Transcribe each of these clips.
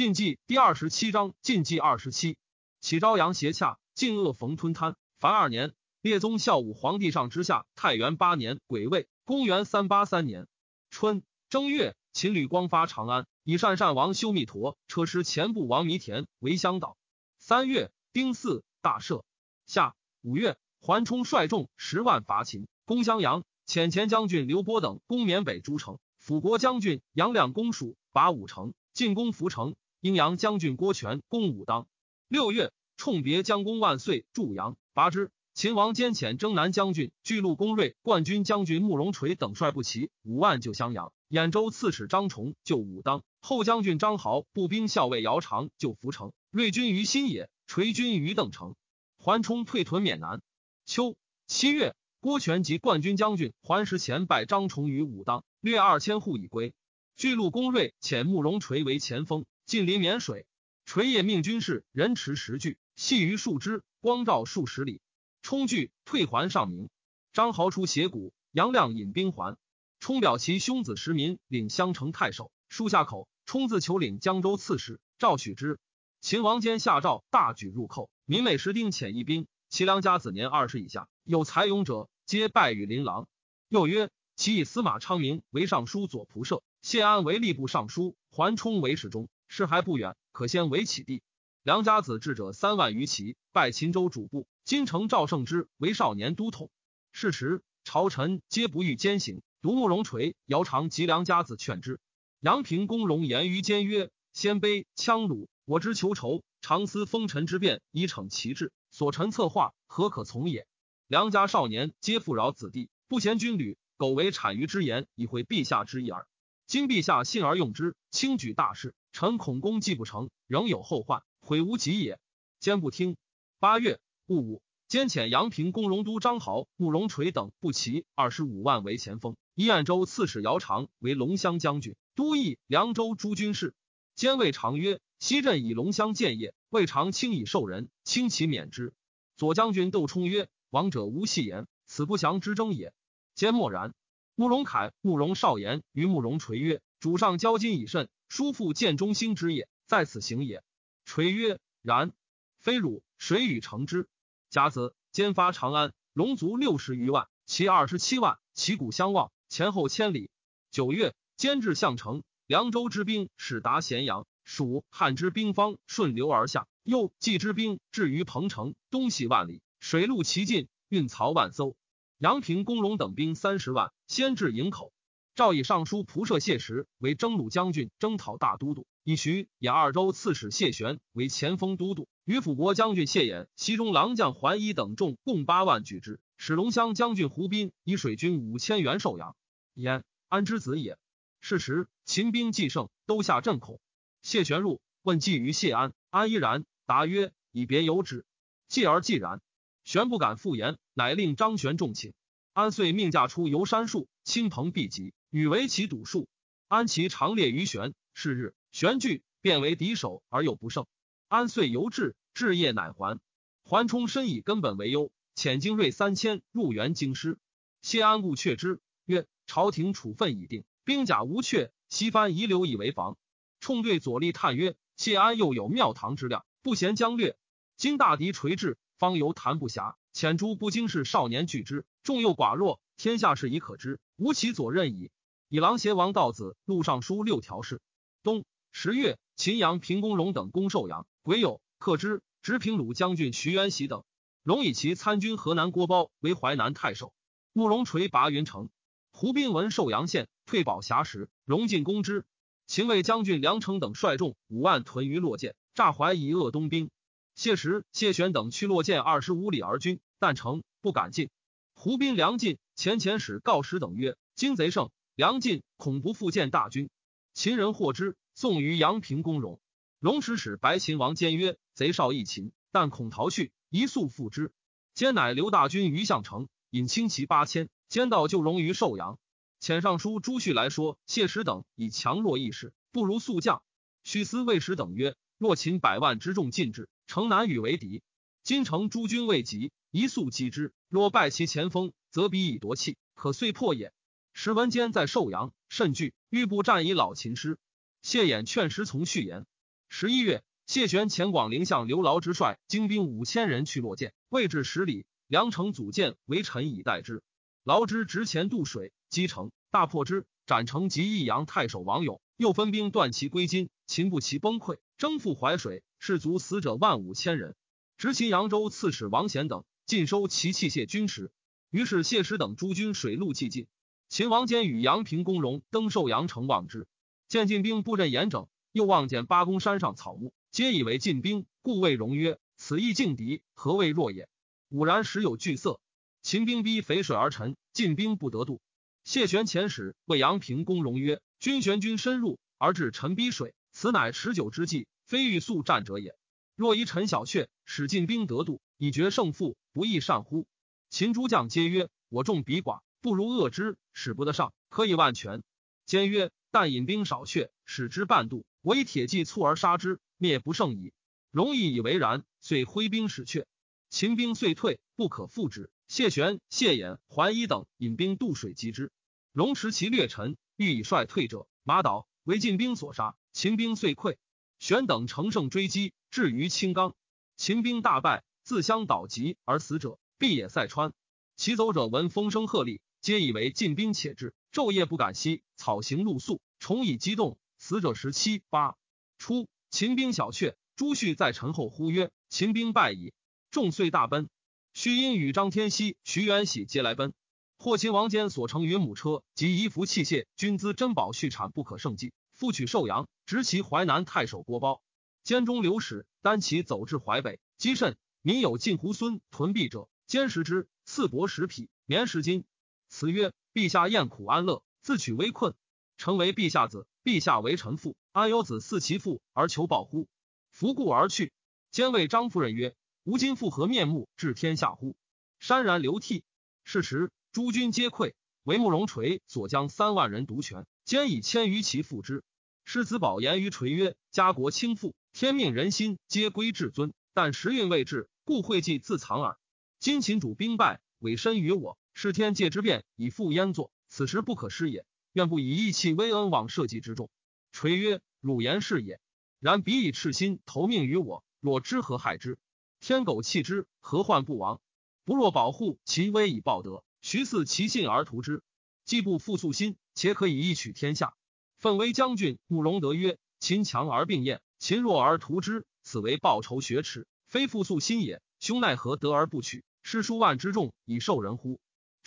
晋纪第二十七章，晋纪二十七，启朝阳斜洽，晋恶逢吞贪。凡二年，列宗孝武皇帝上之下，太元八年，癸未，公元三八三年春正月，秦吕光发长安，以善善王修密陀车师前部王弥田为乡导。三月，丁巳，大赦。夏五月，桓冲率众十万伐秦，攻襄阳，遣前将军刘波等攻缅北诸城，辅国将军杨亮攻蜀，拔五城。进攻涪城，阴阳将军郭权攻武当。六月，冲别将攻万岁，祝阳拔之。秦王兼遣征南将军巨鹿公瑞、冠军将军慕容垂等率步骑五万救襄阳。兖州刺史张崇救武当，后将军张豪步兵校尉姚长救涪城。锐军于新野，垂军于邓城。桓冲退屯缅南。秋七月，郭权及冠军将军桓石前败张崇于武当，略二千户已归。巨鹿公瑞遣慕容垂为前锋，近临沔水。垂夜命军士人持石具，系于树枝，光照数十里。冲惧，退还上明。张豪出斜谷，杨亮引兵还。冲表其兄子石民领襄城太守，书下口。冲自求领江州刺史，赵许之。秦王坚下诏，大举入寇。民每十丁遣一兵，其良家子年二十以下，有才勇者，皆拜于琳琅。又曰：其以司马昌明为尚书左仆射。谢安为吏部尚书，桓冲为侍中，事还不远，可先为起地。梁家子智者三万余骑，拜秦州主簿。金城赵胜之为少年都统。是时，朝臣皆不欲兼行，独慕容垂、姚长及梁家子劝之。杨平公容言于间曰：“鲜卑羌虏，我之求仇，常思封臣之变，以逞其志。所陈策划，何可从也？”梁家少年皆富饶子弟，不贤军旅，苟为谄谀之言，以会陛下之意耳。今陛下信而用之，轻举大事，臣恐功绩不成，仍有后患，悔无及也。坚不听。八月戊午，兼遣阳平公荣都张豪、慕容垂等步骑二十五万为前锋，以兖州刺史姚长为龙骧将军，都邑凉州诸军事。兼谓常曰：“西镇以龙骧建业，未尝轻以受人，轻其免之。”左将军窦冲曰：“王者无戏言，此不祥之争也。”兼默然。慕容凯、慕容少言于慕容垂曰：“主上交金以甚，叔父见中兴之也，在此行也。”垂曰：“然，非汝，谁与成之？”甲子，兼发长安，龙族六十余万，其二十七万，旗鼓相望，前后千里。九月，兼至项城，凉州之兵始达咸阳，蜀汉之兵方顺流而下，又冀之兵至于彭城，东西万里，水陆齐进，运漕万艘。杨平、公荣等兵三十万，先至营口。诏以尚书仆射谢石为征虏将军、征讨大都督，以徐兖二州刺史谢玄为前锋都督，与辅国将军谢衍、西中郎将桓一等众共八万举之。使龙骧将军胡斌以水军五千元受阳。焉安之子也。是时，秦兵既胜，都下震恐。谢玄入，问计于谢安，安依然，答曰：“以别有之。”继而既然。玄不敢复言，乃令张玄重请。安遂命驾出游山树，亲朋毕集，与为其堵数。安其长列于玄。是日，玄惧，变为敌手而又不胜。安遂游至，至夜乃还。桓冲深以根本为忧，遣精锐三千入援京师。谢安故却之，曰：“朝廷处分已定，兵甲无阙，西藩遗留以为防。”冲对左立叹曰：“谢安又有庙堂之量，不嫌将略。今大敌垂至。”方由谈不暇，遣诸不经事少年拒之，众又寡弱，天下事已可知，无其左任矣。以狼邪王道子录尚书六条事。冬十月，秦阳平公荣等攻寿阳，癸酉，克之。直平鲁将军徐元喜等，荣以其参军河南郭苞为淮南太守。慕容垂拔云城，胡斌闻寿阳县，退保峡时，荣进攻之。秦魏将军梁成等率众五万屯于洛涧，诈怀以恶东兵。谢石、谢玄等驱洛涧二十五里而军，但城不敢进。胡斌、梁进前遣使告石等曰：“今贼胜，梁进恐不复见大军。”秦人获之，送于阳平公荣。荣使使白秦王坚曰：“贼少易擒，但恐逃去，一速复之。”坚乃留大军于项城，引轻骑八千，坚道就荣于寿阳。遣尚书朱旭来说：“谢石等以强弱易势，不如速将。”许思魏使等曰：“若秦百万之众进至。”城难与为敌，今城诸军未及，一速击之。若败其前锋，则彼以夺气，可遂破也。时文坚在寿阳，甚惧，欲不战以老秦师。谢衍劝师从序言。十一月，谢玄遣广陵相刘牢之率精兵五千人去洛涧，未至十里，梁城组建为臣以待之。劳之直前渡水，击城，大破之。斩城及益阳太守王勇，又分兵断其归金。秦不齐崩溃，征赴淮水，士卒死者万五千人。执秦扬州刺史王显等尽收其器械军食。于是谢师等诸军水陆既进。秦王坚与阳平公荣登寿阳城望之，见晋兵布阵严整，又望见八公山上草木，皆以为晋兵，故谓荣曰：“此亦劲敌，何谓弱也？”吾然时有惧色。秦兵逼淝水而沉，晋兵不得渡。谢玄遣使为阳平公荣曰：“君玄军深入而至陈逼水，此乃持久之计，非欲速战者也。若疑陈小穴，使晋兵得渡，以决胜负，不亦善乎？”秦诸将皆曰：“我众比寡，不如恶之，使不得上，可以万全。”坚曰：“但引兵少却，使之半渡，我以铁骑促而杀之，灭不胜矣。”容易以为然，遂挥兵使却。秦兵遂退，不可复之。谢玄、谢衍、桓伊等引兵渡水击之，荣持其略陈，欲以率退者，马倒，为晋兵所杀。秦兵遂溃。玄等乘胜追击，至于青冈，秦兵大败，自相倒疾而死者，必也塞川。其走者闻风声鹤唳，皆以为晋兵且至，昼夜不敢息，草行露宿，虫蚁激动，死者十七八。初，秦兵小却，朱旭在陈后呼曰：“秦兵败矣！”众遂大奔。须因与张天锡、徐元喜皆来奔。霍秦王坚所乘云母车及衣服器械、军资珍宝蓄产不可胜计，复取寿阳，执其淮南太守郭褒。监中留使单骑走至淮北，积甚。民有晋胡孙屯壁者，坚食之，赐帛十匹，棉十斤。辞曰：“陛下厌苦安乐，自取危困，成为陛下子，陛下为臣父，安有子嗣其父而求报乎？”弗故而去。兼谓张夫人曰。吾今复何面目治天下乎？潸然流涕。是时诸军皆溃，唯慕容垂所将三万人独权，兼以千余骑附之。师子宝言于垂曰：“家国倾覆，天命人心皆归至尊，但时运未至，故讳忌自藏耳。今秦主兵败，委身于我，是天界之变，以复焉作，此时不可失也。愿不以义气威恩往社稷之众。”垂曰：“汝言是也。然彼以赤心投命于我，若知何害之？”天狗弃之，何患不亡？不若保护其威以报德，徐似其信而图之，既不复素心，且可以一取天下。奋威将军慕容德曰：“秦强而并燕，秦弱而图之，此为报仇雪耻，非复素心也。兄奈何得而不取？失数万之众以受人乎？”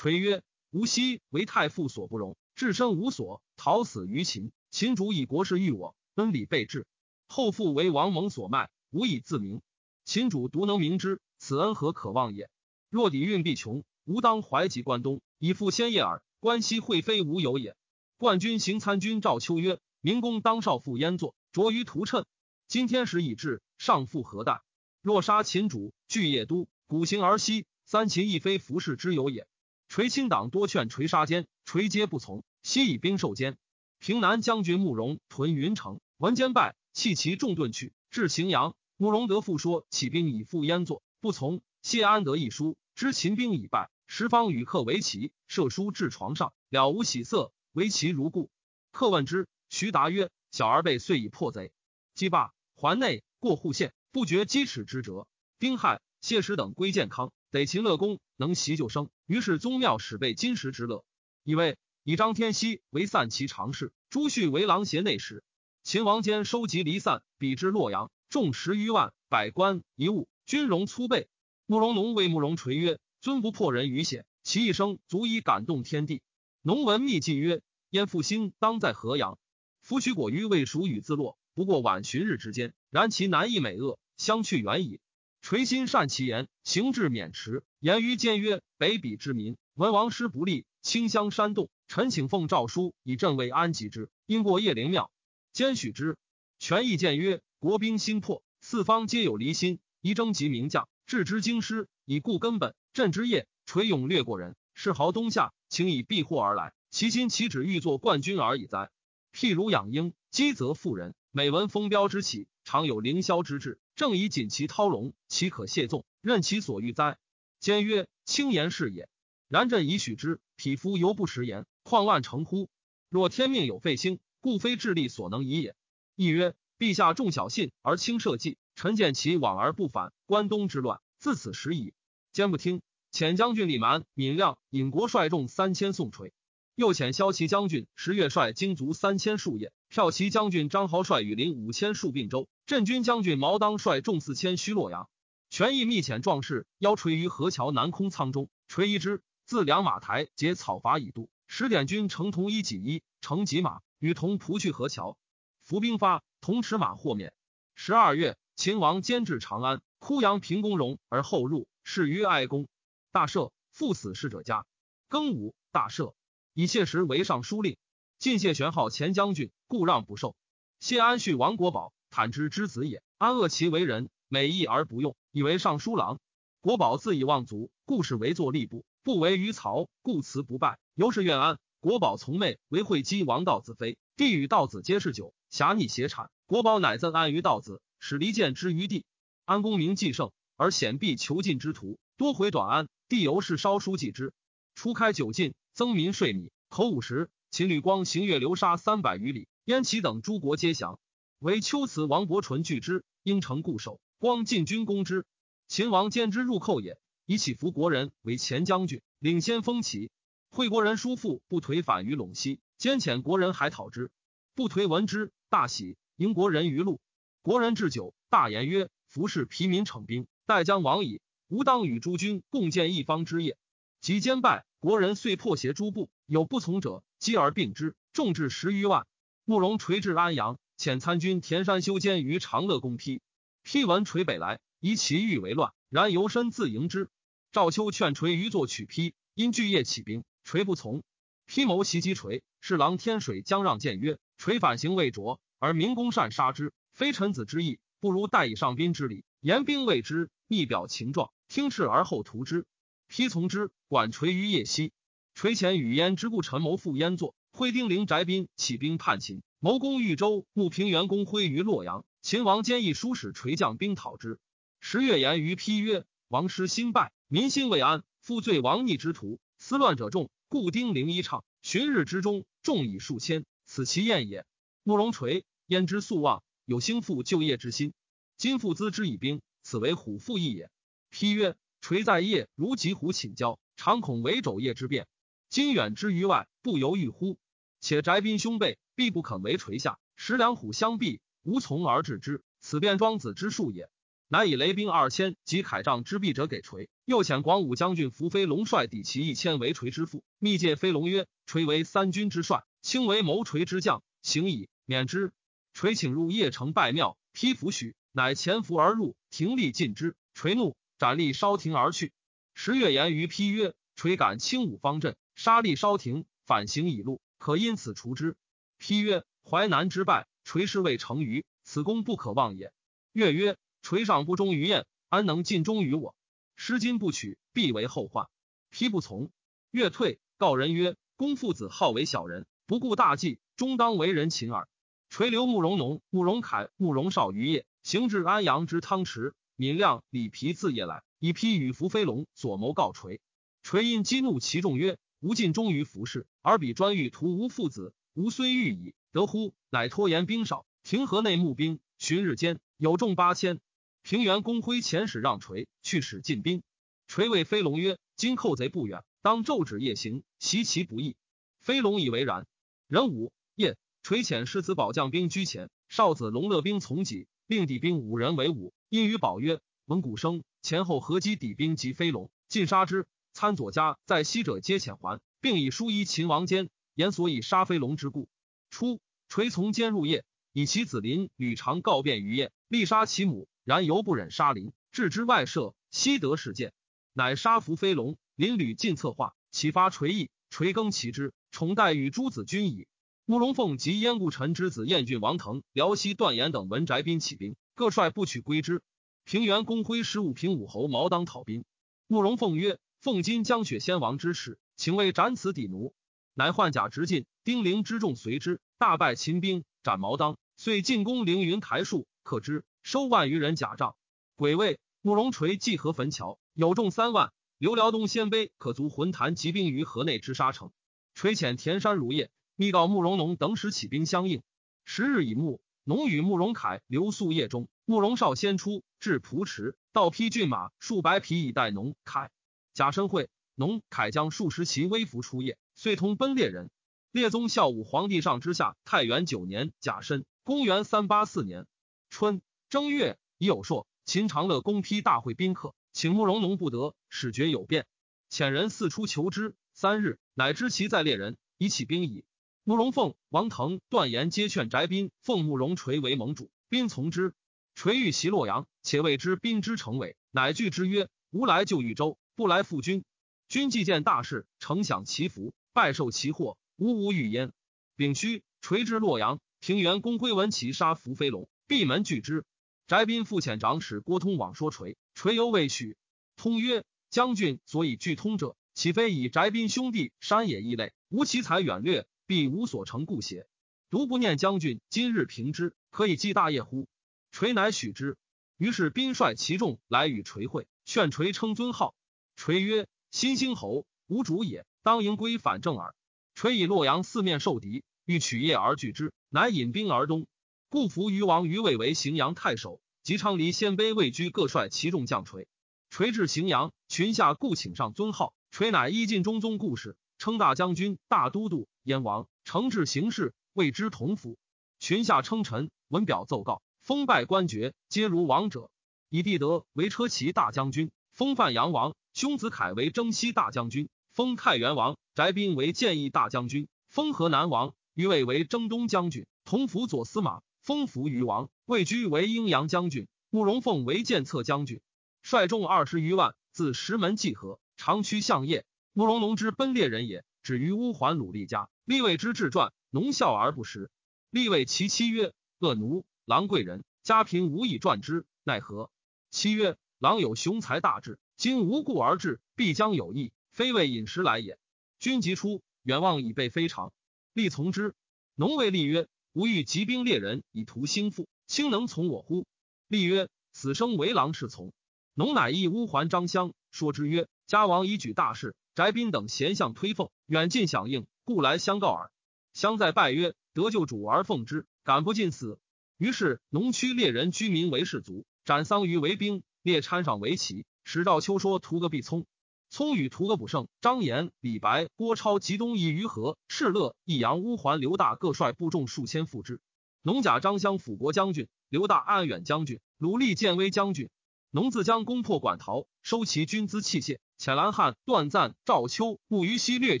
垂曰：“吾昔为太傅所不容，置身无所，逃死于秦。秦主以国事欲我，恩礼备至，后复为王蒙所卖，无以自明。”秦主独能明之，此恩何可忘也？若底运必穷，吾当怀及关东，以复先业耳。关西会非吾有也。冠军行参军赵秋曰：“明公当少傅焉作，着于屠谶。今天时已至，上复何待？若杀秦主，据业都，古行而西，三秦亦非服侍之有也。”垂亲党多劝垂杀坚，垂皆不从，悉以兵受坚。平南将军慕容屯云城，闻坚败，弃其众遁去，至荥阳。慕容德复说起兵以赴燕作，不从。谢安得一书，知秦兵已败，十方与客为棋，射书至床上，了无喜色，为其如故。客问之，徐答曰：“小儿辈遂已破贼，击罢，还内过户县，不觉积齿之折。丁亥，谢石等归健康，得秦乐公能袭就生。于是宗庙始备金石之乐，以为以张天锡为散骑常侍，朱旭为郎协内史。秦王坚收集离散，比之洛阳。”众十余万，百官一物，军容粗备。慕容农为慕容垂曰：“尊不破人于险，其一生足以感动天地。”农闻秘计曰：“燕复兴当在河阳。夫许果于未属与自落，不过晚旬日之间。然其难易美恶，相去远矣。”垂心善其言，行至渑池，言于坚曰：“北鄙之民，闻王师不利，清乡山洞。臣请奉诏书，以镇为安吉之。因过叶灵庙，兼许之。权义谏曰。”国兵心破，四方皆有离心，宜征集名将，置之京师，以固根本。朕之业，垂勇略过人，世豪东下，请以避祸而来。其心岂止欲作冠军而已哉？譬如养鹰，饥则妇人。每闻风标之起，常有凌霄之志，正以锦旗涛龙，岂可亵纵？任其所欲哉？坚曰：轻言是也。然朕已许之，匹夫犹不食言，况万成乎？若天命有废星，故非智力所能移也。亦曰。陛下重小信而轻社稷，臣见其往而不返，关东之乱自此始矣。坚不听，遣将军李蛮、闵亮引国率众三千送垂。又遣骁骑将军石越率精卒三千数夜，骠骑将军张豪率羽林五千戍并州，镇军将军毛当率众四千须洛阳。权益密遣壮士邀垂于河桥南空仓中，垂一之，自两马台结草筏以渡。十点军乘同一锦衣，乘疾马，与同仆去河桥。伏兵发，同持马获免。十二月，秦王监至长安，哭阳平公荣而后入，是于哀公。大赦，父死侍者家。庚午，大赦。以谢时为尚书令，晋谢玄号前将军，故让不受。谢安绪王国宝，坦之之子也。安恶其为人，美义而不用，以为尚书郎。国宝自以望族，故事为作吏部，不为于曹，故辞不拜。由是愿安。国宝从妹为惠姬王道子妃，帝与道子皆是酒，侠逆邪产。国宝乃赠安于道子，使离间之于帝。安公名既盛，而显必囚禁之徒多回短安，帝由是稍书记之。初开酒禁。增民税米，口五十。秦吕光行月流沙三百余里，燕齐等诸国皆降。唯丘辞王伯淳拒之，应城固守。光进军攻之，秦王兼之入寇也，以起伏国人为前将军，领先锋旗。惠国人叔父不颓反于陇西，兼遣国人还讨之。不颓闻之，大喜，迎国人于路。国人置酒，大言曰：“服侍疲民，逞兵，待将亡矣。吾当与诸军共建一方之业。”及兼败。国人遂破邪诸部，有不从者，击而并之，众至十余万。慕容垂至安阳，遣参军田山修坚于长乐宫批。批闻垂北来，以其欲为乱，然由身自迎之。赵秋劝垂于作取批，因巨业起兵，垂不从。批谋袭击垂，侍郎天水将让谏曰：“垂反行未着，而明公善杀之，非臣子之意，不如待以上宾之礼，言兵谓之，密表情状，听事而后图之。”批从之，管垂于夜夕。垂前与燕之故陈谋复燕作，挥丁陵翟宾起兵叛秦，谋攻豫州。穆平原公挥于洛阳，秦王坚毅书使垂将兵讨之。十月言于批曰：“王师兴败，民心未安，负罪王逆之徒，思乱者众，故丁陵一唱，旬日之中，众以数千，此其宴也。”慕容垂焉之素望，有兴复就业之心，今复资之以兵，此为虎父义也。批曰。垂在夜如疾虎请交，常恐为昼夜之变。今远之于外，不由欲乎？且翟宾兄辈必不肯为垂下，十两虎相避，无从而治之。此便庄子之术也。乃以雷兵二千及铠杖之弊者给垂，又遣广武将军伏飞龙率抵其一千为垂之父。密借飞龙曰：“垂为三军之帅，卿为谋垂之将，行矣，免之。”垂请入邺城拜庙，披服许，乃潜伏而入，廷立尽之。垂怒。斩立烧亭而去。十月言于批曰：“垂感轻武方阵，杀立烧亭，反行已路，可因此除之。”批曰：“淮南之败，垂师未成于此功不可忘也。”月曰：“垂上不忠于燕，安能尽忠于我？失今不取，必为后患。”批不从。月退，告人曰：“公父子好为小人，不顾大计，终当为人擒耳。”垂留慕容农、慕容凯、慕容绍于夜，行至安阳之汤池。闵亮、李皮自夜来，以批与伏飞龙所谋告垂。垂因激怒其众曰：“吾尽忠于服氏，而彼专欲屠吾父子，吾虽欲矣，得乎？”乃拖延兵少，庭河内募兵，旬日间有众八千。平原公挥遣使让垂去使进兵。垂谓飞龙曰：“今寇贼不远，当昼止夜行，袭其不义。”飞龙以为然。壬午夜，垂遣世子保将兵居前，少子龙乐兵从己，令底兵五人为伍。因于宝曰：“闻鼓声，前后合击抵兵及飞龙，尽杀之。参左家在西者皆遣还，并以书依秦王坚，言所以杀飞龙之故。初，垂从坚入夜，以其子林屡常告变于夜，力杀其母，然犹不忍杀林，置之外舍。悉得事件，乃杀伏飞龙。林屡尽策划，启发垂意，垂更其之，宠待与诸子君矣。慕容凤及燕故臣之子燕郡王腾、辽西段延等闻翟宾起兵。”各率不取归之。平原公挥十五平武侯毛当讨兵。慕容凤曰：“奉今江雪先王之使，请为斩此抵奴。”乃换甲直进，丁陵之众随之，大败秦兵，斩毛当。遂进攻凌云台树，克之，收万余人甲帐。癸未，慕容垂济河汾桥，有众三万。刘辽东鲜卑可足浑坛集兵于河内之沙城。垂遣田山如夜，密告慕容农等使起兵相应。十日已暮。农与慕容凯留宿夜中，慕容绍先出，至蒲池，道披骏马数百匹以待农凯。贾申会，农凯将数十骑微服出夜，遂同奔猎人。列宗孝武皇帝上之下，太元九年甲申，公元三八四年春正月，已有朔，秦长乐公批大会宾客，请慕容农不得，使决有变。遣人四出求之，三日，乃知其在猎人，以起兵矣。慕容凤、王腾、段延皆劝翟宾奉慕容垂为盟主，宾从之。垂欲袭洛阳，且谓之宾之成伟，乃拒之曰：“吾来救豫州，不来复君。君既见大事，诚享其福，拜受其祸，吾无欲焉。”丙戌，垂之洛阳，平原公归闻其杀伏飞龙，闭门拒之。翟斌复遣长史郭通往说垂，垂犹未许。通曰：“将军所以拒通者，岂非以翟斌兄弟山野异类，无其才远略？”必无所成故邪？独不念将军今日平之，可以继大业乎？垂乃许之。于是宾率其众来与垂会，劝垂称尊号。垂曰：“新兴侯无主也，当迎归反正耳。”垂以洛阳四面受敌，欲取业而拒之，乃引兵而东。故服于王于魏为荥阳太守，及昌黎鲜卑魏居各率其众将垂。垂至荥阳，群下故请上尊号。垂乃依晋中宗故事。称大将军、大都督、燕王，承制行事，谓之同府。群下称臣，文表奏告，封拜官爵，皆如王者。以帝德为车骑大将军，封范阳王；兄子凯为征西大将军，封太原王；翟斌为建义大将军，封河南王；于魏为征东将军，同府左司马，封扶余王；魏居为阴阳将军，慕容凤为剑策将军，率众二十余万，自石门济河，长驱向业。慕容农之奔猎人也，止于乌桓鲁厉家。立位之志传，农笑而不食。立谓其妻曰：“恶奴，郎贵人，家贫无以传之，奈何？”妻曰：“郎有雄才大志，今无故而至，必将有益，非为饮食来也。”君即出，远望以备非常。立从之。农谓立曰：“吾欲集兵猎人，以图兴复，卿能从我乎？”立曰：“此生为郎侍从。”农乃诣乌桓张襄，说之曰：“家王已举大事。”翟宾等贤相推奉，远近响应，故来相告耳。相在拜曰：“得救主而奉之，敢不尽死？”于是农区猎人居民为士卒，斩桑榆为兵，列参上为旗。使赵秋说屠个必聪，聪与屠个不胜。张延、李白、郭超及东夷于和、赤勒、益阳、乌桓、刘大各率部众数千赴之。农甲张襄辅国将军，刘大安远将军，鲁立建威将军。农自将攻破馆陶，收其军资器械。遣兰汉、段赞、赵秋、步于西掠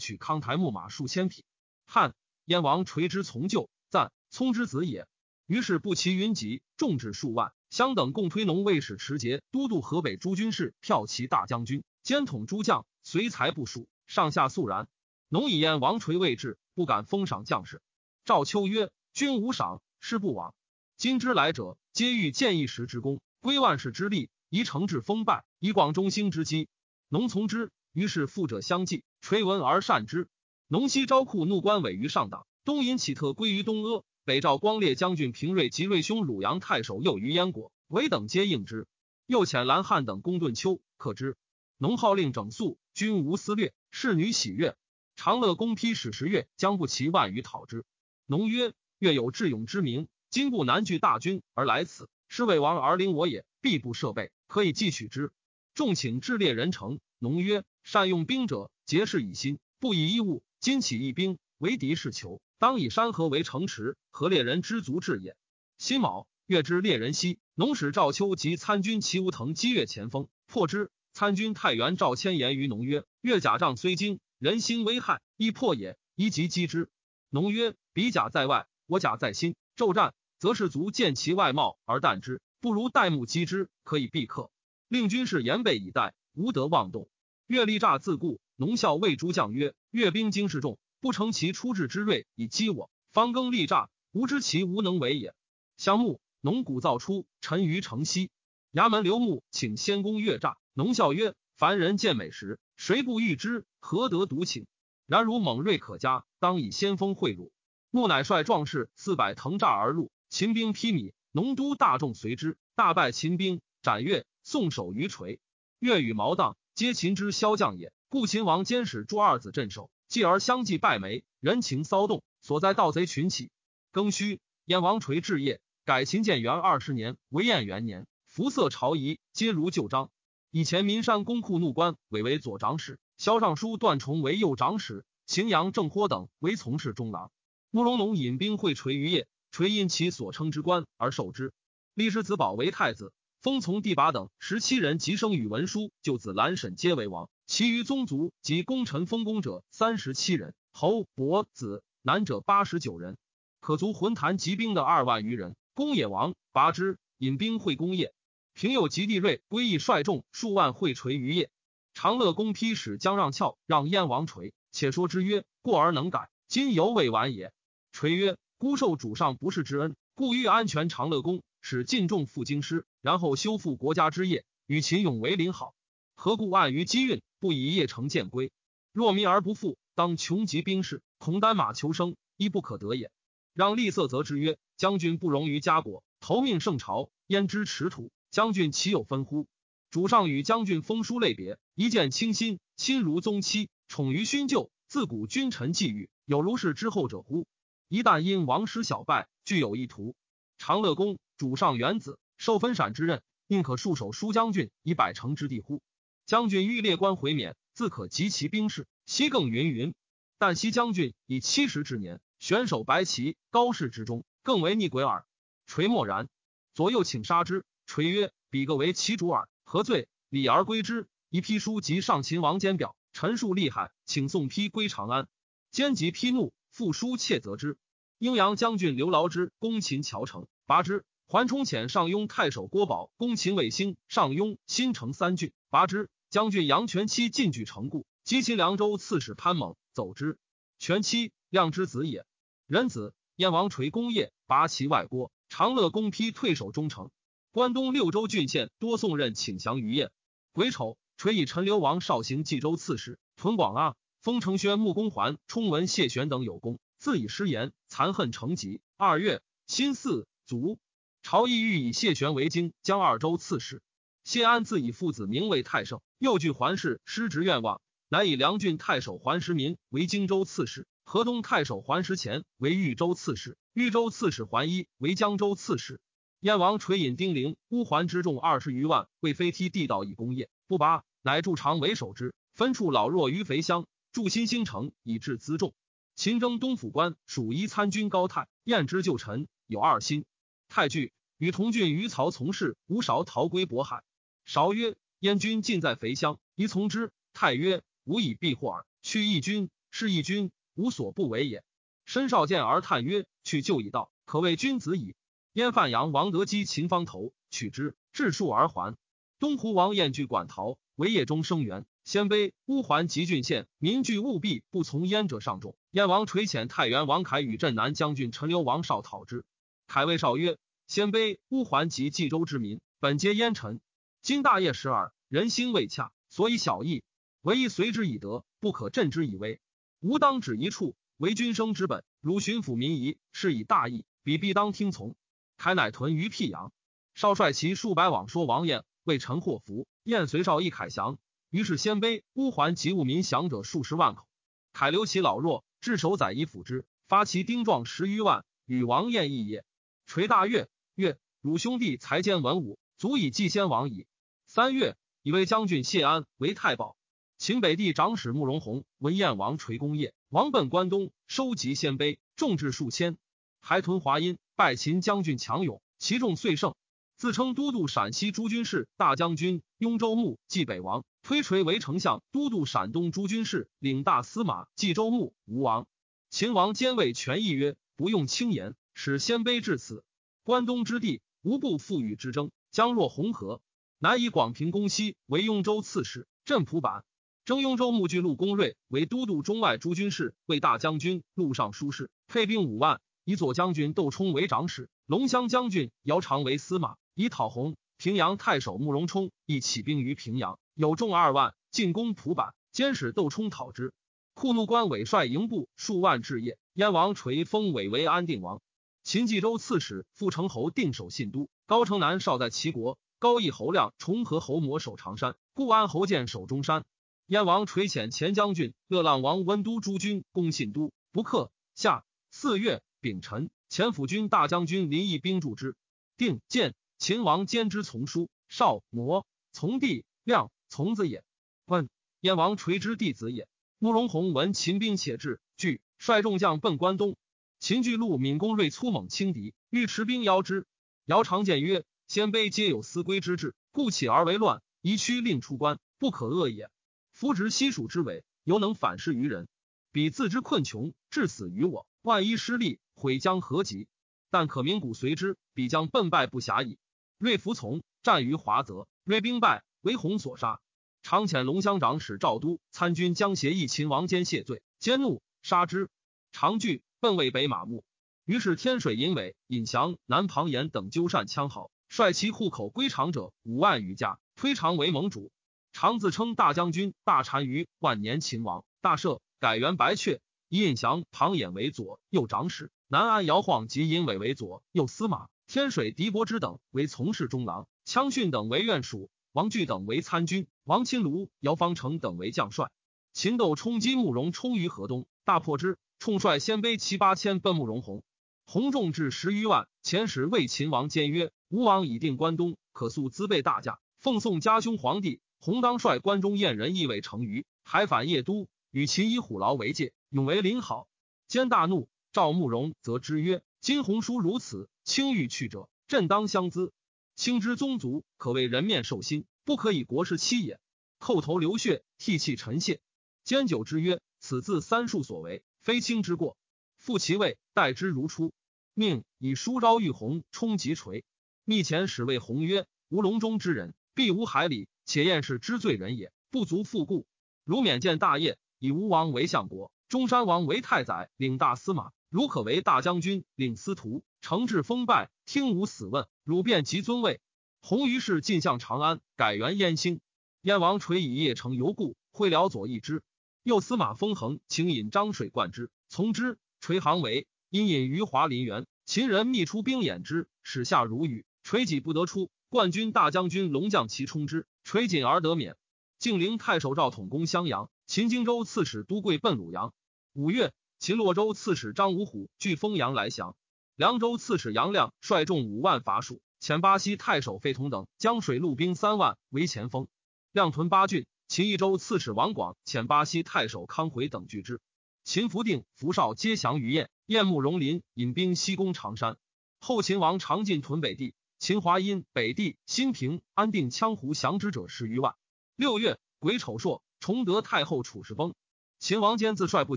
取康台木马数千匹。汉燕王垂之从救，赞聪之子也。于是不齐云集，众至数万。相等共推农卫使持节都督河北诸军事，骠骑大将军，兼统诸将，随才部署，上下肃然。农以燕王垂位置，不敢封赏将士。赵秋曰：“君无赏，师不往。今之来者，皆欲见一时之功，归万世之利，宜惩治封败，以广中兴之机。”农从之，于是富者相继，垂闻而善之。农西招库怒官委于上党，东引启特归于东阿，北赵光烈将军平瑞及瑞兄鲁阳太守右于燕国，韦等皆应之。又遣兰汉等攻顿丘，克之。农号令整肃，君无私略，侍女喜悦。长乐公批使十月，将不齐万余讨之。农曰：“月有智勇之名，今不南拒大军而来此，是魏王而临我也，必不设备，可以继取之。”众请至猎人城，农曰：“善用兵者，结事以心，不以衣物。今起义兵，为敌是求，当以山河为城池，何猎人之足智也？”辛卯，月之猎人西，农使赵秋及参军齐无腾击越前锋，破之。参军太原赵谦言于农曰：“越甲仗虽精，人心危害，亦破也。宜即击之。”农曰：“彼甲在外，我甲在心。骤战，则士卒见其外貌而惮之，不如待木击之，可以避克。”令军士严备以待，无得妄动。岳立诈自固，农校谓诸将曰：“越兵精势众，不成其出至之锐以击我，方更立诈，吾知其无能为也。”相木农鼓造出，沉于城西。衙门刘牧请先攻越诈，农校曰：“凡人见美食，谁不欲之？何得独请？然如猛锐可嘉，当以先锋贿赂。”牧乃率壮士四百腾诈而入，秦兵披靡，农都大众随之，大败秦兵，斩越。宋守于垂，越与毛荡皆秦之骁将也。故秦王监使诸二子镇守，继而相继败没，人情骚动，所在盗贼群起。庚戌，燕王垂至夜，改秦建元二十年为燕元年，服色朝仪，皆如旧章。以前岷山公库怒官委为左长史，萧尚书段崇为右长史，荥阳郑豁等为从事中郎。慕容农引兵会垂于夜，垂因其所称之官而受之。立世子宝为太子，封从弟拔等十七人及生与文书，就子兰沈皆为王。其余宗族及功臣封公者三十七人，侯伯子男者八十九人，可足浑坛集兵的二万余人。公也王拔之引兵会功业，平有吉地瑞归义率众数万会垂于业。长乐公批使将让翘让燕王垂，且说之曰：过而能改，今犹未完也。垂曰：孤受主上不世之恩，故欲安全长乐宫，使尽众赴京师，然后修复国家之业，与秦永为邻好。何故暗于机运，不以业成见归？若民而不富，当穷极兵士，恐单马求生，亦不可得也。让厉色则之曰：将军不容于家国，投命圣朝，焉知迟土？将军岂有分乎？主上与将军封书类别，一见倾心，亲如宗戚，宠于勋旧。自古君臣际遇，有如是之后者乎？一旦因王师小败，具有一图。长乐公主上元子，受分陕之任，宁可戍守舒将军以百城之地乎？将军欲列官回免，自可集其兵士。西更云云，但西将军以七十之年，选守白旗，高士之中，更为逆鬼耳。垂默然，左右请杀之。垂曰：“彼个为其主耳，何罪？礼而归之。”一批书及上秦王监表，陈述厉害，请送批归长安。监及批怒，复书窃责之。阴阳将军刘劳之攻秦谯城，拔之。桓冲遣上庸太守郭宝攻秦卫星，上庸新城三郡，拔之。将军杨全期进据城固，击秦凉州刺史潘猛走之。全期亮之子也。仁子燕王垂功业，拔其外郭。长乐公批退守中城。关东六州郡县多送任请降于燕。癸丑，垂以陈留王绍行冀州刺史。屯广阿，封承宣穆公桓冲文谢玄等有功，自以失言，残恨成疾。二月，辛巳，卒。朝议欲以谢玄为京江二州刺史。谢安自以父子名为太盛，又据桓氏失职愿望，乃以梁郡太守桓石民为荆州刺史，河东太守桓石虔为豫州刺史，豫州刺史桓一为江州刺史。燕王垂引丁陵乌桓之众二十余万，为飞梯地道以攻业，不拔，乃筑长为守之，分处老弱于肥乡，筑新兴城以治辎重。秦征东府官，属一参军高泰，燕之旧臣有二心。太惧，与同郡于曹从事，吴韶逃归渤海。韶曰：“燕军尽在肥乡，宜从之。”太曰：“吾以避祸耳。去义军，是义军，无所不为也。”申少见而叹曰：“去就已到，可谓君子矣。”燕范阳王德基秦方头取之，至数而还。东胡王燕据管陶，为业中生源。鲜卑乌桓及郡县民惧务必不从燕者上众。燕王垂遣太原王凯与镇南将军陈留王绍讨之。凯谓绍曰：“鲜卑乌桓及冀州之民，本皆燕臣。”今大业时耳，人心未洽，所以小义，唯宜随之以德，不可振之以威。吾当止一处，为君生之本。如巡抚民仪，是以大义，彼必当听从。凯乃屯于辟阳，少率其数百往说王晏，为陈祸福。晏随少一凯降，于是鲜卑乌桓及务民降者数十万口。凯留其老弱，至守宰以辅之，发其丁壮十余万，与王晏一也。垂大悦，曰：汝兄弟才兼文武。足以继先王矣。三月，以为将军谢安为太保。秦北地长史慕容宏闻燕王垂功业，王奔关东，收集鲜卑，众至数千，还屯华阴，拜秦将军强勇，其众遂盛。自称都督陕西诸军事、大将军，雍州牧，冀北王，推垂为丞相，都督陕东诸军事，领大司马，冀州牧，吴王。秦王兼为权议曰：不用轻言，使鲜卑至此，关东之地无不富裕之争。将若红河，南以广平公西为雍州刺史，镇蒲坂。征雍州牧巨陆公瑞为都督中外诸军事，为大将军，陆上书事，配兵五万。以左将军窦冲为长史，龙骧将军姚长为司马。以讨洪平阳太守慕容冲亦起兵于平阳，有众二万，进攻蒲坂。监使窦冲讨之，库怒官委率营部数万置业。燕王垂封委为安定王。秦冀州刺史傅成侯定守信都，高城南少在齐国。高义侯亮重合侯模守长山，固安侯建守中山。燕王垂遣前将军乐浪王温都诸军攻信都，不克。下四月丙辰，前府军大将军林毅兵助之。定见秦王兼之从叔少摩从弟亮从子也。问燕王垂之弟子也。慕容宏闻秦兵且至，惧，率众将奔关东。秦巨鹿闵公锐粗猛轻敌，欲持兵邀之。姚常见曰：“鲜卑皆有思归之志，故起而为乱，宜趋令出关，不可恶也。夫执西蜀之尾，犹能反噬于人。彼自知困穷，至死于我。万一失利，毁将何及？但可鸣鼓随之，彼将奔败不暇矣。”锐服从，战于华泽，锐兵败，为洪所杀。常遣龙乡长史赵都参军将协议秦王坚谢罪，坚怒杀之。常惧。奔为北马牧，于是天水尹伟、尹祥、南庞延等纠善羌豪，率其户口归长者五万余家，推长为盟主。常自称大将军、大单于，万年秦王。大赦，改元白阙，以尹祥、庞衍为左右长史，南安姚晃及尹伟为左右司马，天水狄伯之等为从事中郎，羌逊等为院属，王据等为参军，王钦卢、姚方成等为将帅。秦斗冲击慕容冲于河东，大破之。冲率鲜卑七八千奔慕容宏，宏众至十余万。遣使为秦王坚曰：“吴王已定关东，可速资备大驾，奉送家兄皇帝。洪当率关中燕人义为成于还反邺都，与秦以虎牢为界，永为邻好。”坚大怒，召慕容，则之曰：“今鸿书如此，卿欲去者，朕当相资。卿之宗族，可谓人面兽心，不可以国事妻也。叩头流血，涕泣陈谢。”坚酒之曰：“此自三数所为。”非卿之过，复其位，待之如初。命以书昭玉红冲击锤。密前使谓鸿曰：“吾隆中之人，必无海里，且燕氏之罪人也，不足复故。如免见大业，以吴王为相国，中山王为太宰，领大司马，汝可为大将军，领司徒，惩治封败，听吾死问，汝便即尊位。”弘于是进向长安，改元燕兴。燕王垂以邺城犹故，会辽左翼之。右司马封衡请引漳水灌之，从之。垂行为因引于华林园，秦人密出兵掩之，使下如雨。垂己不得出，冠军大将军龙将其冲之，垂锦而得免。晋陵太守赵统攻襄阳，秦荆州刺史都贵奔鲁阳。五月，秦洛州刺史张五虎据丰阳来降。凉州刺史杨亮率众五万伐蜀，遣巴西太守费同等江水陆兵三万为前锋，亮屯八郡。秦益州刺史王广遣巴西太守康回等拒之。秦福定、福绍皆降于燕。燕慕容林引兵西攻长山。后秦王常进屯北地。秦华阴北地新平、安定、羌胡降之者十余万。六月癸丑朔，崇德太后楚氏崩。秦王坚自率不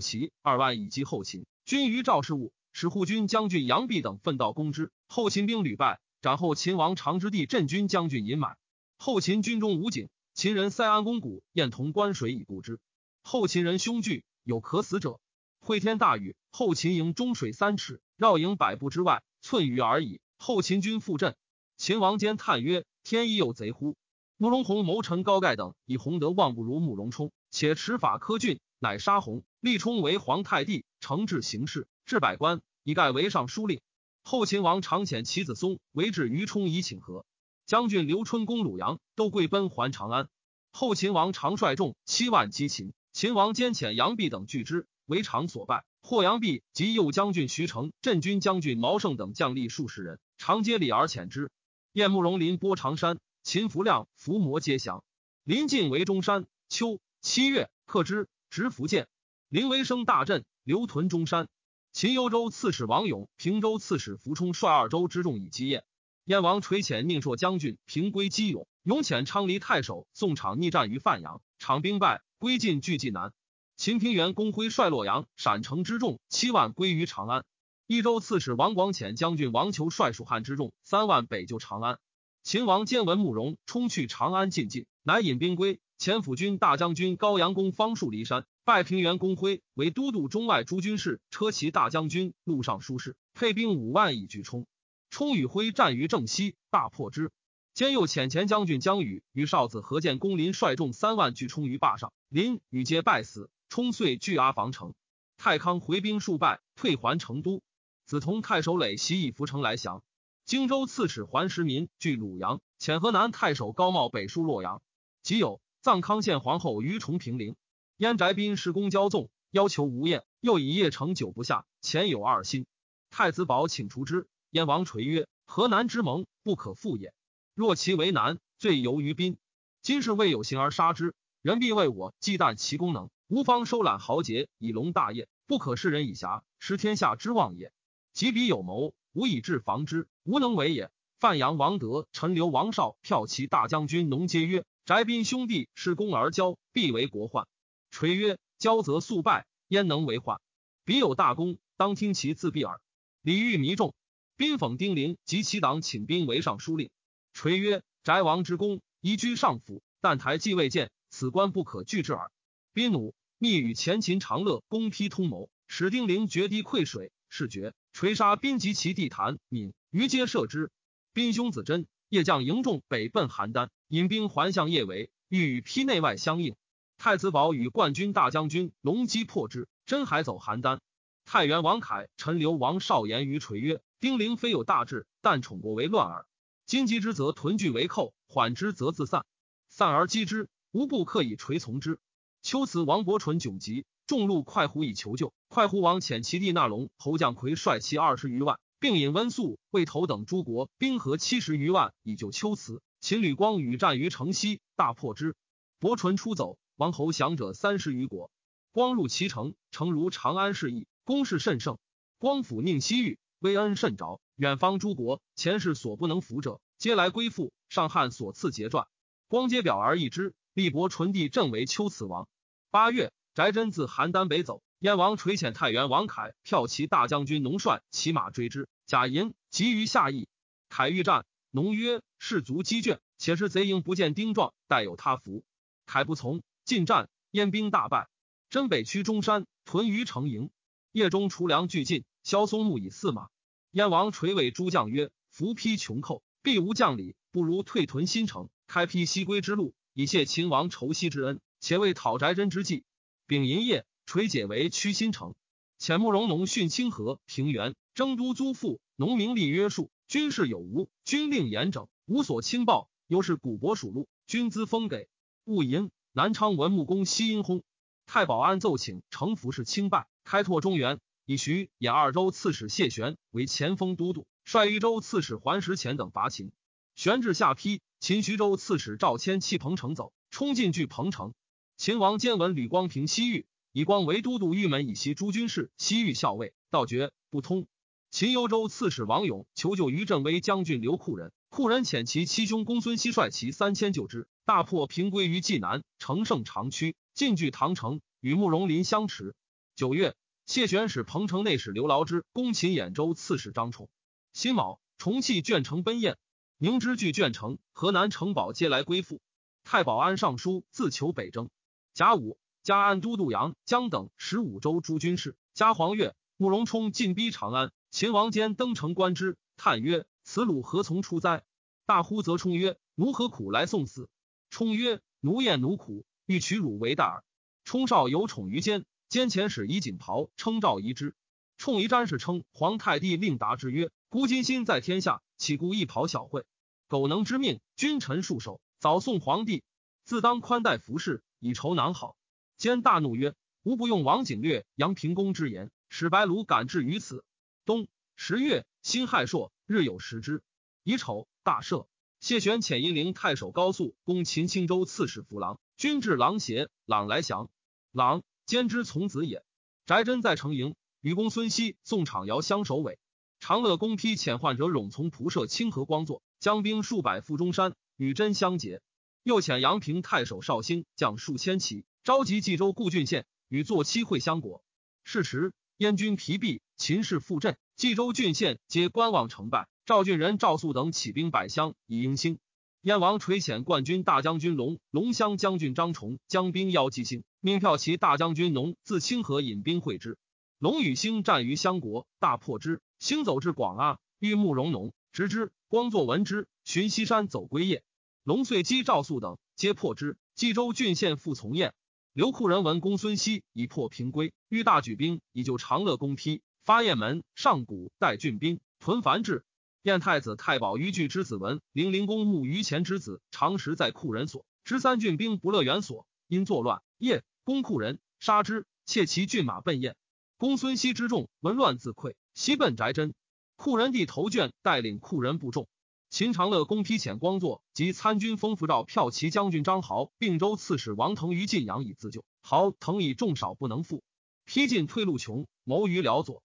齐二万以击后秦。军于赵氏务，使护军将军杨弼等奋道攻之。后秦兵屡败，斩后秦王长之弟镇军将军尹满。后秦军中无警。秦人塞安公谷，燕同关水以固之。后秦人凶惧，有可死者。会天大雨，后秦营中水三尺，绕营百步之外，寸余而已。后秦军复阵。秦王坚叹曰：“天意有贼乎？”慕容宏谋臣高盖等以弘德望不如慕容冲，且持法苛峻，乃杀弘，立冲为皇太帝，惩治行事，治百官，以盖为尚书令。后秦王常遣其子松为至于冲以请和。将军刘春攻鲁阳，都贵奔还长安。后秦王常率众七万击秦，秦王兼遣杨弼等拒之，为常所败。霍杨弼及右将军徐成、镇军将军毛胜等将吏数十人，常接礼而遣之。燕慕容林波长山，秦福亮伏魔皆降。临晋为中山。秋七月，克之，执福建。临维生大镇，留屯中山。秦幽州刺史王勇、平州刺史福冲率二州之众以击燕。燕王垂遣宁朔将军平归击勇，勇遣昌黎太守宋昶逆战于范阳，场兵败，归晋据济南。秦平原公辉率洛阳、陕城之众七万归于长安。益州刺史王广遣将军王求率蜀汉之众三万北救长安。秦王兼闻慕容冲去长安进晋，乃引兵归。前府军大将军高阳公方树离山，拜平原公辉为都督中外诸军事、车骑大将军、路上书事，配兵五万以拒冲。冲与辉战于正西，大破之。兼又遣前将军江宇与少子何建公林率众三万拒冲于坝上，林与皆败死。冲遂据阿房城。太康回兵数败，退还成都。子同太守垒袭以浮城来降。荆州刺史桓石民据鲁阳，遣河南太守高茂北戍洛阳。即有藏康县皇后于崇平陵，燕宅宾施公骄纵，要求无厌，又以邺城久不下，前有二心。太子保请除之。燕王垂曰：“河南之盟不可复也。若其为难，罪由于宾。今是未有行而杀之，人必为我忌惮其功能。吾方收揽豪杰，以隆大业，不可示人以侠，失天下之望也。及彼有谋，无以制防之，无能为也。”范阳王德、陈留王绍、骠骑大将军农皆曰：“翟宾兄弟恃功而骄，必为国患。”垂曰：“骄则速败，焉能为患？彼有大功，当听其自毙耳。”李煜迷众，宾讽丁玲及其党请兵为尚书令。垂曰：“翟王之功，宜居上府，但台既未见，此官不可拒之耳。”宾怒，密与前秦长乐公丕通谋，使丁玲决堤溃水，是决。垂杀宾及其弟谭闵，余皆射之。宾兄子真夜将营众北奔邯郸，引兵还向叶围，欲与丕内外相应。太子保与冠军大将军龙基破之，真还走邯郸。太原王凯、陈留王少言于垂曰：“丁陵非有大志，但宠国为乱耳。今击之，则屯聚为寇；缓之，则自散。散而击之，无不可以垂从之。”秋辞王伯纯窘急，众路快胡以求救。快胡王遣其弟纳龙侯将魁率其二十余万。并引温宿、魏头等诸国兵合七十余万以救秋辞。秦吕光与战于城西，大破之。伯淳出走，王侯降者三十余国。光入其城，城如长安市邑，攻势甚盛。光府宁西域，威恩甚着。远方诸国前世所不能服者，皆来归附。上汉所赐节传，光皆表而易之。立伯淳帝正为秋辞王。八月，翟真自邯郸北走，燕王垂遣太原王凯、骠骑大将军农帅骑马追之。贾银急于下邑，凯欲战，农曰：“士卒积倦，且是贼营不见丁壮，待有他服。”凯不从，进战，燕兵大败。真北驱中山，屯于城营。夜中除粮俱尽，萧嵩木以四马。燕王垂尾诸将曰：“伏丕穷寇，必无将领，不如退屯新城，开辟西归之路，以谢秦王酬西之恩，且为讨翟真之计。”丙寅夜，垂解为驱新城。遣慕容农训清河平原。征都租赋，农民立约束，军事有无，军令严整，无所轻暴。又是古伯属禄，军资封给。戊寅，南昌文穆公西殷薨。太保安奏请承服侍清败，开拓中原，以徐兖二州刺史谢玄为前锋都督，率豫州刺史桓石虔等伐秦。玄至下邳，秦徐州刺史赵谦弃彭城走，冲进据彭城。秦王兼闻吕光平西域，以光为都督玉门以袭诸军事，西域校尉，道绝不通。秦幽州刺史王勇求救于镇威将军刘库人，库人遣其七兄公孙熙率其三千救之，大破平归于济南，乘胜长驱，进据唐城，与慕容林相持。九月，谢玄使彭城内史刘劳之攻秦兖州刺史张宠。辛卯，重弃卷城奔燕，宁之据卷城，河南城堡皆来归附。太保安尚书自求北征。甲午，加安都督杨江等十五州诸军事。加黄月，慕容冲进逼长安。秦王坚登城观之，叹曰：“此虏何从出哉？”大呼则冲曰：“奴何苦来送死？”冲曰：“奴厌奴苦，欲取汝为代耳。”冲少有宠于坚，坚遣使以锦袍称召仪之。冲仪詹事称皇太帝令答之曰：“孤今心在天下，岂顾一袍小惠？苟能知命，君臣束手，早送皇帝。自当宽待服侍，以酬囊好。”坚大怒曰：“吾不用王景略、杨平公之言，使白卢敢至于此。”冬十月，辛亥朔，日有食之。乙丑，大赦。谢玄遣夷陵太守高肃攻秦青州刺史扶郎，军至郎邪，朗来降。朗兼之从子也。翟真在城营，与公孙熙、宋昶尧相守尾。长乐公丕遣患者冗从蒲射清河光作，将兵数百赴中山，与真相结。又遣阳平太守绍兴将数千骑，召集冀州固郡县，与坐期会相国。是时。燕军疲弊，秦氏复振，冀州郡县皆观望成败。赵郡人赵肃等起兵百乡以应兴。燕王垂遣冠军大将军龙龙骧将军张崇将兵邀击兴，命骠骑大将军农自清河引兵会之。龙与兴战于襄国，大破之。兴走至广阿，遇慕容农，执之。光作闻之，寻西山走归夜。龙遂击赵肃等，皆破之。冀州郡县复从燕。刘库人闻公孙熙已破平归，欲大举兵以救长乐公丕，发雁门、上谷待郡兵屯樊至。燕太子太保于据之子文陵陵公穆于前之子常时在库人所，知三郡兵不乐园所，因作乱，夜攻库人，杀之，窃其骏马奔燕。公孙熙之众闻乱自溃，西奔翟真。库人弟头卷带领库人部众。秦长乐攻批遣光作及参军封符照骠骑将军张豪，并州刺史王腾于晋阳以自救。豪腾以众少不能复，披进退路穷，谋于辽左。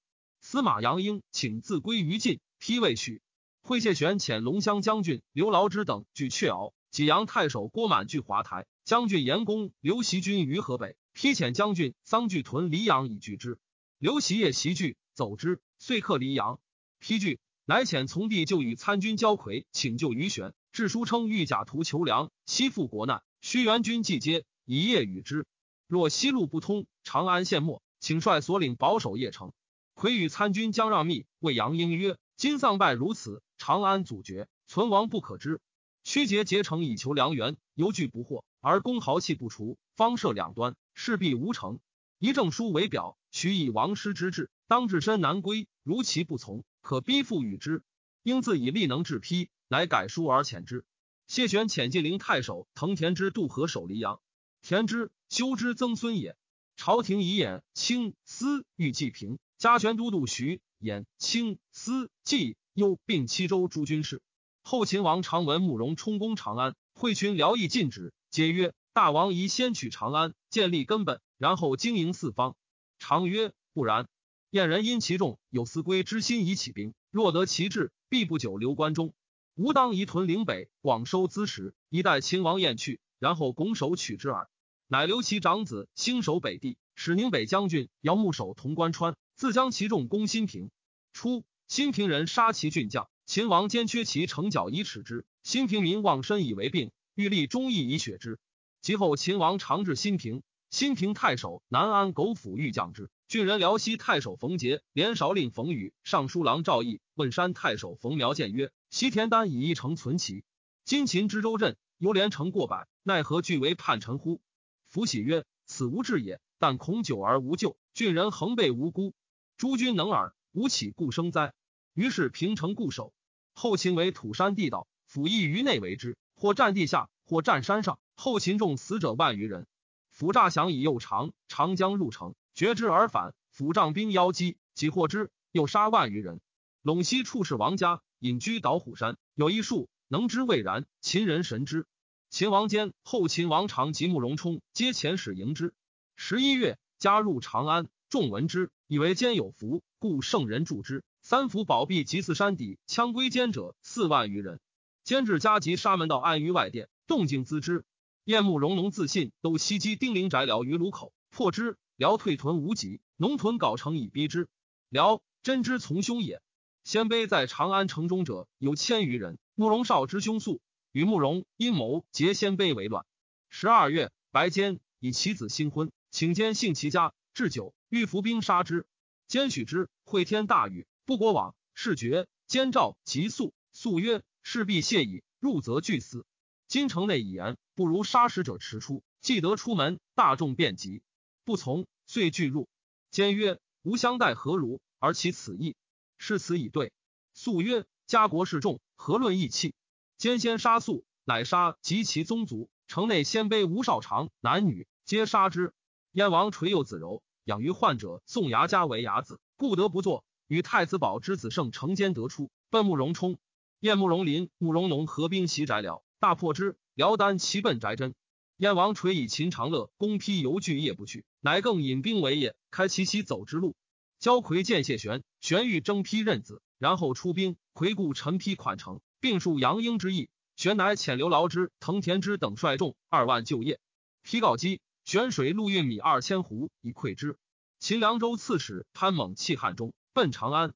司马杨英请自归于晋，批未许。会谢玄遣龙骧将军刘牢之等据阙敖，济阳太守郭满据华台，将军严公刘袭军于河北，批遣将军桑巨屯黎阳以拒之。刘袭夜袭拒，走之，遂克黎阳。批拒。乃遣从弟就与参军焦魁请救于玄，致书称欲假图求粮，西赴国难，须援军既接，以夜与之。若西路不通，长安陷没，请率所领保守邺城。魁与参军将让密，谓杨英曰：“今丧败如此，长安阻绝，存亡不可知。屈节结成以求良缘，犹惧不获，而公豪气不除，方设两端，势必无成。一证书为表，许以王师之志，当至身难归。如其不从。”可逼复与之，应自以力能制批，乃改书而遣之。谢玄遣晋陵太守藤田之渡河守黎阳，田之修之曾孙也。朝廷以兖清思欲济平，加权都督徐衍清司冀幽并七州诸军事。后秦王常闻慕容冲攻长安，会群辽议禁止，皆曰：“大王宜先取长安，建立根本，然后经营四方。”常曰：“不然。”燕人因其众有思归之心，以起兵。若得其志，必不久留关中。吾当移屯岭北，广收资食，以待秦王燕去，然后拱手取之耳。乃留其长子兴守北地，使宁北将军姚牧守潼关川，自将其众攻新平。初，新平人杀其郡将，秦王兼缺其城角以耻之。新平民望身以为病，欲立忠义以雪之。及后，秦王常至新平，新平太守南安苟府欲降之。郡人辽西太守冯杰、连韶令冯宇、尚书郎赵毅、汶山太守冯苗见曰：“西田单以一城存齐，今秦知州镇犹连城过百，奈何俱为叛臣乎？”福喜曰：“此无志也，但恐久而无救，郡人恒被无辜。诸君能耳，吾岂故生哉？”于是平城固守。后秦为土山地道，府邑于内为之，或占地下，或占山上。后秦众死者万余人。府诈降以右长，长江入城。绝之而返，抚帐兵邀击，即获之，又杀万余人。陇西处士王家隐居捣虎山，有一术能知未然，秦人神之。秦王坚、后秦王长及慕容冲皆遣使迎之。十一月，加入长安，众闻之，以为坚有福，故圣人助之。三府保庇及四山底，枪归坚者四万余人。坚至加急沙门道安于外殿，动静咨之。燕慕容农自信都袭击丁陵宅寮于鲁口，破之。辽退屯无极，农屯搞成以逼之。辽真之从兄也。鲜卑在长安城中者有千余人。慕容绍之兄素，与慕容阴谋结鲜卑为乱。十二月，白坚以其子新婚，请坚幸其家，置酒，欲伏兵杀之。坚许之。会天大雨，不国往，事绝。坚诏急速，速曰：“事必谢矣。入则俱死。今城内已言，不如杀使者迟出。既得出门，大众便急。”不从，遂拒入。坚曰：“吾相待何如？而其此意，是此以对。”素曰：“家国势众，何论义气？”坚先杀素，乃杀及其宗族。城内鲜卑无少长，男女皆杀之。燕王垂幼子柔，养于患者，宋牙家为牙子，故得不作。与太子宝之子胜成奸得出，奔慕容冲。燕慕容林、慕容农合兵袭翟辽，大破之。辽丹齐奔翟真。燕王垂以秦长乐攻批犹惧夜不去，乃更引兵为也，开其西走之路。焦魁见谢玄，玄欲征批任子，然后出兵，魁故陈批款城，并述杨英之意。玄乃遣刘牢之、藤田之等率众二万就业。批告击，玄水陆运米二千斛以馈之。秦凉州刺史潘猛弃汉中，奔长安。